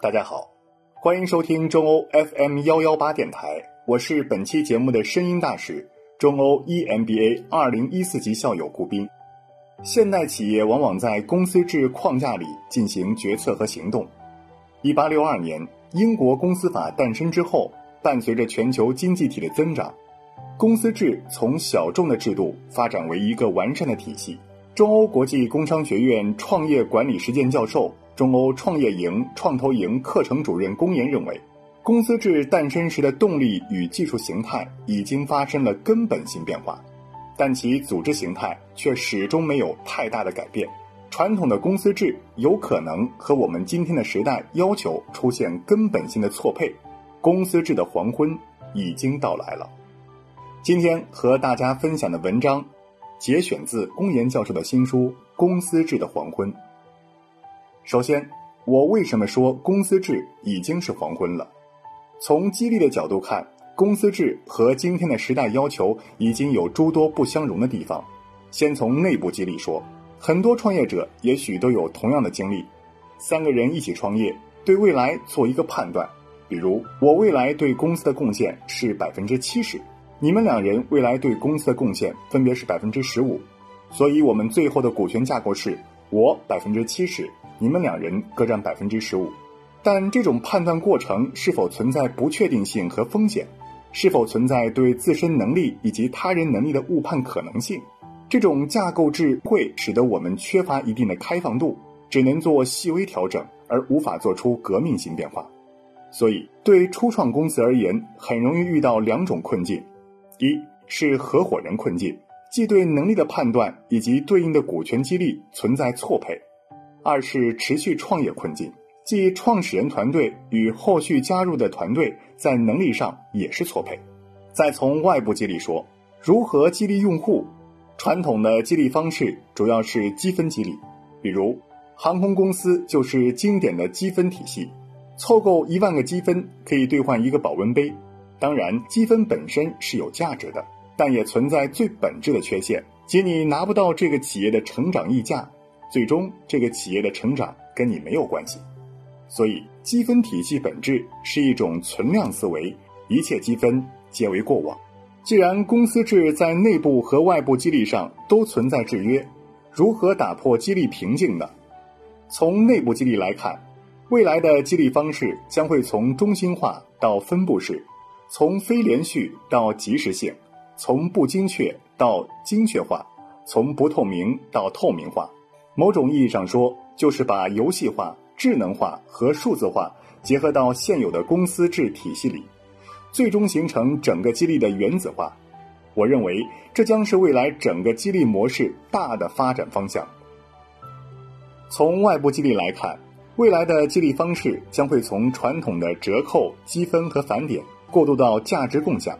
大家好，欢迎收听中欧 FM 幺幺八电台，我是本期节目的声音大使，中欧 EMBA 二零一四级校友顾斌。现代企业往往在公司制框架里进行决策和行动。一八六二年，英国公司法诞生之后，伴随着全球经济体的增长，公司制从小众的制度发展为一个完善的体系。中欧国际工商学院创业管理实践教授。中欧创业营、创投营课程主任龚岩认为，公司制诞生时的动力与技术形态已经发生了根本性变化，但其组织形态却始终没有太大的改变。传统的公司制有可能和我们今天的时代要求出现根本性的错配，公司制的黄昏已经到来了。今天和大家分享的文章，节选自龚岩教授的新书《公司制的黄昏》。首先，我为什么说公司制已经是黄昏了？从激励的角度看，公司制和今天的时代要求已经有诸多不相容的地方。先从内部激励说，很多创业者也许都有同样的经历：三个人一起创业，对未来做一个判断，比如我未来对公司的贡献是百分之七十，你们两人未来对公司的贡献分别是百分之十五，所以我们最后的股权架构是我百分之七十。你们两人各占百分之十五，但这种判断过程是否存在不确定性和风险？是否存在对自身能力以及他人能力的误判可能性？这种架构制会使得我们缺乏一定的开放度，只能做细微调整，而无法做出革命性变化。所以，对初创公司而言，很容易遇到两种困境：一是合伙人困境，即对能力的判断以及对应的股权激励存在错配。二是持续创业困境，即创始人团队与后续加入的团队在能力上也是错配。再从外部激励说，如何激励用户？传统的激励方式主要是积分激励，比如航空公司就是经典的积分体系，凑够一万个积分可以兑换一个保温杯。当然，积分本身是有价值的，但也存在最本质的缺陷，即你拿不到这个企业的成长溢价。最终，这个企业的成长跟你没有关系，所以积分体系本质是一种存量思维，一切积分皆为过往。既然公司制在内部和外部激励上都存在制约，如何打破激励瓶颈呢？从内部激励来看，未来的激励方式将会从中心化到分布式，从非连续到及时性，从不精确到精确化，从不透明到透明化。某种意义上说，就是把游戏化、智能化和数字化结合到现有的公司制体系里，最终形成整个激励的原子化。我认为，这将是未来整个激励模式大的发展方向。从外部激励来看，未来的激励方式将会从传统的折扣、积分和返点过渡到价值共享。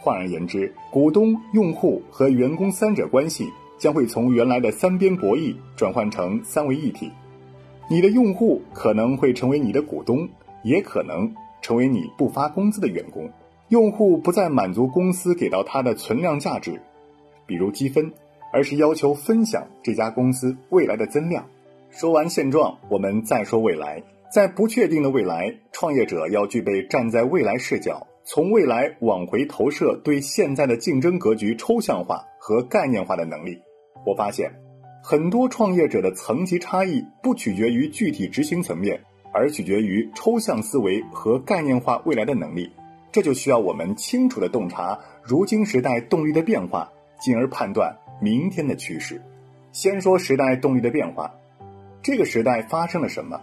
换而言之，股东、用户和员工三者关系。将会从原来的三边博弈转换成三位一体，你的用户可能会成为你的股东，也可能成为你不发工资的员工。用户不再满足公司给到他的存量价值，比如积分，而是要求分享这家公司未来的增量。说完现状，我们再说未来。在不确定的未来，创业者要具备站在未来视角，从未来往回投射，对现在的竞争格局抽象化和概念化的能力。我发现，很多创业者的层级差异不取决于具体执行层面，而取决于抽象思维和概念化未来的能力。这就需要我们清楚地洞察如今时代动力的变化，进而判断明天的趋势。先说时代动力的变化，这个时代发生了什么？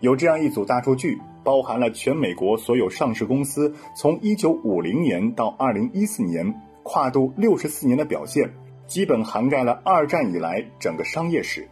有这样一组大数据，包含了全美国所有上市公司从1950年到2014年跨度64年的表现。基本涵盖了二战以来整个商业史。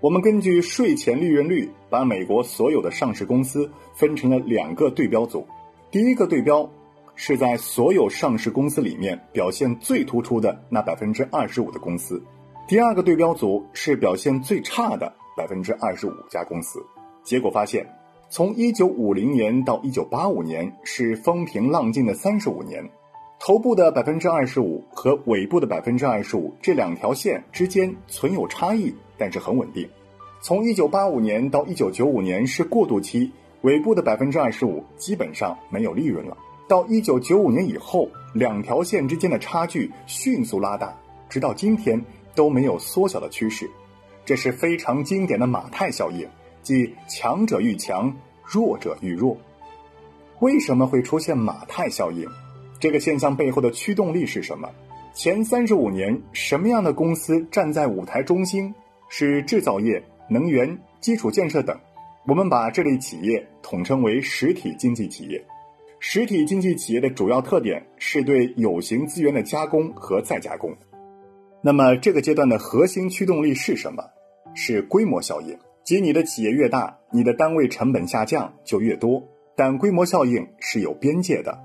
我们根据税前利润率，把美国所有的上市公司分成了两个对标组。第一个对标是在所有上市公司里面表现最突出的那百分之二十五的公司。第二个对标组是表现最差的百分之二十五家公司。结果发现，从一九五零年到一九八五年是风平浪静的三十五年。头部的百分之二十五和尾部的百分之二十五这两条线之间存有差异，但是很稳定。从一九八五年到一九九五年是过渡期，尾部的百分之二十五基本上没有利润了。到一九九五年以后，两条线之间的差距迅速拉大，直到今天都没有缩小的趋势。这是非常经典的马太效应，即强者愈强，弱者愈弱。为什么会出现马太效应？这个现象背后的驱动力是什么？前三十五年，什么样的公司站在舞台中心？是制造业、能源、基础建设等。我们把这类企业统称为实体经济企业。实体经济企业的主要特点是对有形资源的加工和再加工。那么，这个阶段的核心驱动力是什么？是规模效应，即你的企业越大，你的单位成本下降就越多。但规模效应是有边界的，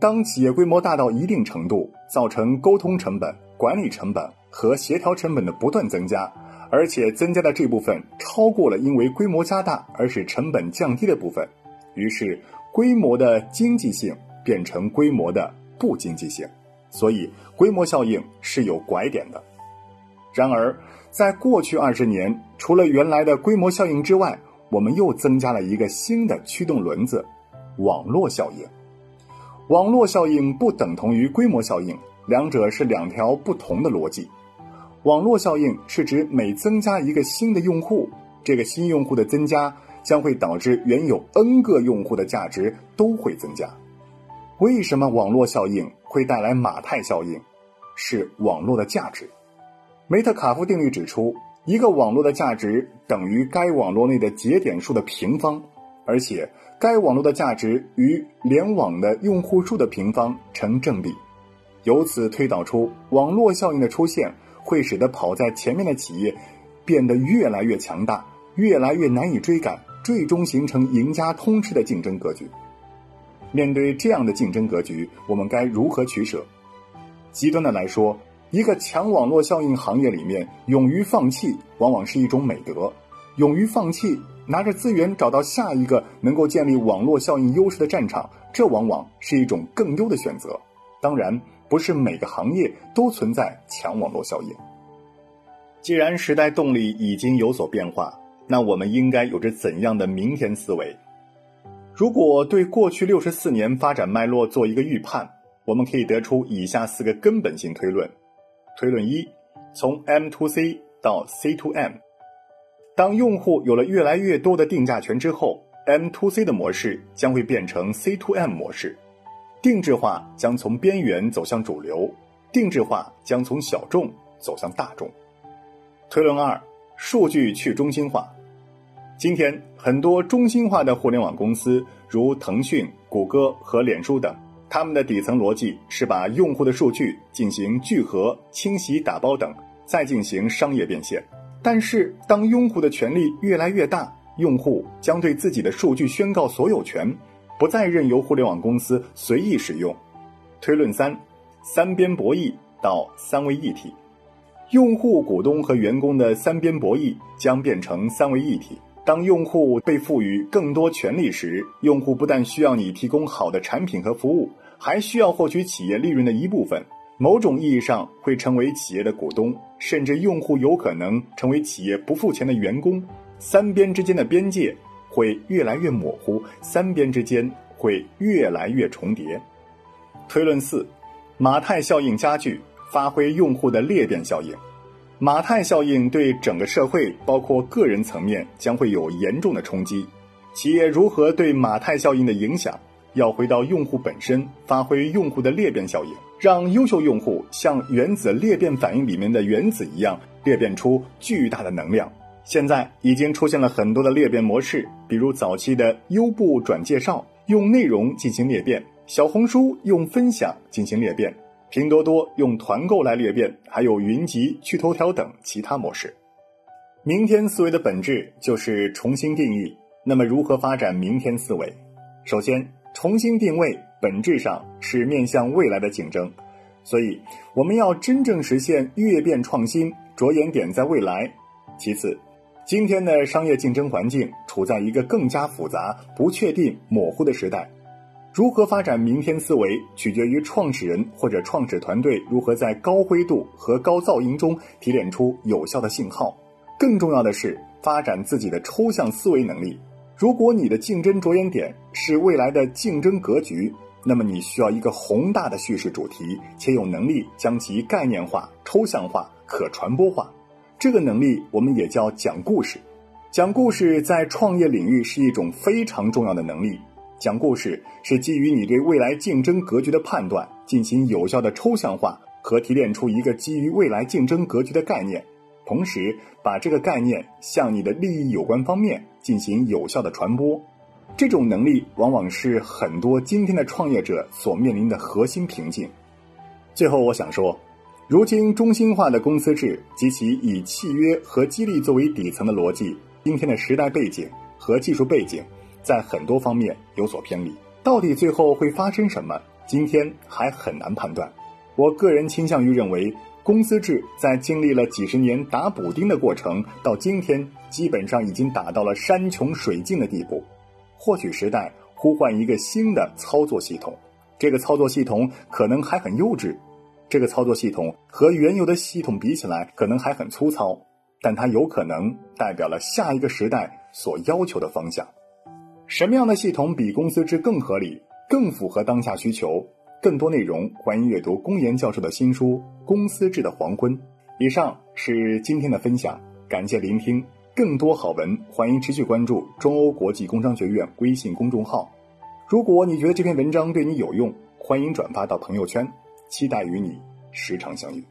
当企业规模大到一定程度，造成沟通成本、管理成本和协调成本的不断增加，而且增加的这部分超过了因为规模加大而使成本降低的部分，于是规模的经济性变成规模的不经济性。所以，规模效应是有拐点的。然而，在过去二十年，除了原来的规模效应之外，我们又增加了一个新的驱动轮子——网络效应。网络效应不等同于规模效应，两者是两条不同的逻辑。网络效应是指每增加一个新的用户，这个新用户的增加将会导致原有 n 个用户的价值都会增加。为什么网络效应会带来马太效应？是网络的价值。梅特卡夫定律指出，一个网络的价值等于该网络内的节点数的平方，而且该网络的价值与联网的用户数的平方成正比。由此推导出，网络效应的出现会使得跑在前面的企业变得越来越强大，越来越难以追赶，最终形成赢家通吃的竞争格局。面对这样的竞争格局，我们该如何取舍？极端的来说，一个强网络效应行业里面，勇于放弃往往是一种美德。勇于放弃，拿着资源找到下一个能够建立网络效应优势的战场，这往往是一种更优的选择。当然，不是每个行业都存在强网络效应。既然时代动力已经有所变化，那我们应该有着怎样的明天思维？如果对过去六十四年发展脉络做一个预判，我们可以得出以下四个根本性推论：推论一，从 M to C 到 C to M，当用户有了越来越多的定价权之后，M to C 的模式将会变成 C to M 模式，定制化将从边缘走向主流，定制化将从小众走向大众。推论二，数据去中心化。今天，很多中心化的互联网公司，如腾讯、谷歌和脸书等，他们的底层逻辑是把用户的数据进行聚合、清洗、打包等，再进行商业变现。但是，当用户的权利越来越大，用户将对自己的数据宣告所有权，不再任由互联网公司随意使用。推论三：三边博弈到三位一体，用户、股东和员工的三边博弈将变成三位一体。当用户被赋予更多权利时，用户不但需要你提供好的产品和服务，还需要获取企业利润的一部分。某种意义上会成为企业的股东，甚至用户有可能成为企业不付钱的员工。三边之间的边界会越来越模糊，三边之间会越来越重叠。推论四：马太效应加剧，发挥用户的裂变效应。马太效应对整个社会，包括个人层面，将会有严重的冲击。企业如何对马太效应的影响？要回到用户本身，发挥用户的裂变效应，让优秀用户像原子裂变反应里面的原子一样，裂变出巨大的能量。现在已经出现了很多的裂变模式，比如早期的优步转介绍，用内容进行裂变；小红书用分享进行裂变。拼多多用团购来裂变，还有云集、趣头条等其他模式。明天思维的本质就是重新定义。那么，如何发展明天思维？首先，重新定位本质上是面向未来的竞争，所以我们要真正实现跃变创新，着眼点在未来。其次，今天的商业竞争环境处在一个更加复杂、不确定、模糊的时代。如何发展明天思维，取决于创始人或者创始团队如何在高灰度和高噪音中提炼出有效的信号。更重要的是，发展自己的抽象思维能力。如果你的竞争着眼点是未来的竞争格局，那么你需要一个宏大的叙事主题，且有能力将其概念化、抽象化、可传播化。这个能力我们也叫讲故事。讲故事在创业领域是一种非常重要的能力。讲故事是基于你对未来竞争格局的判断，进行有效的抽象化和提炼出一个基于未来竞争格局的概念，同时把这个概念向你的利益有关方面进行有效的传播。这种能力往往是很多今天的创业者所面临的核心瓶颈。最后，我想说。如今中心化的公司制及其以契约和激励作为底层的逻辑，今天的时代背景和技术背景，在很多方面有所偏离。到底最后会发生什么？今天还很难判断。我个人倾向于认为，公司制在经历了几十年打补丁的过程，到今天基本上已经打到了山穷水尽的地步。或许时代呼唤一个新的操作系统，这个操作系统可能还很幼稚。这个操作系统和原有的系统比起来，可能还很粗糙，但它有可能代表了下一个时代所要求的方向。什么样的系统比公司制更合理、更符合当下需求？更多内容，欢迎阅读公岩教授的新书《公司制的黄昏》。以上是今天的分享，感谢聆听。更多好文，欢迎持续关注中欧国际工商学院微信公众号。如果你觉得这篇文章对你有用，欢迎转发到朋友圈。期待与你时常相遇。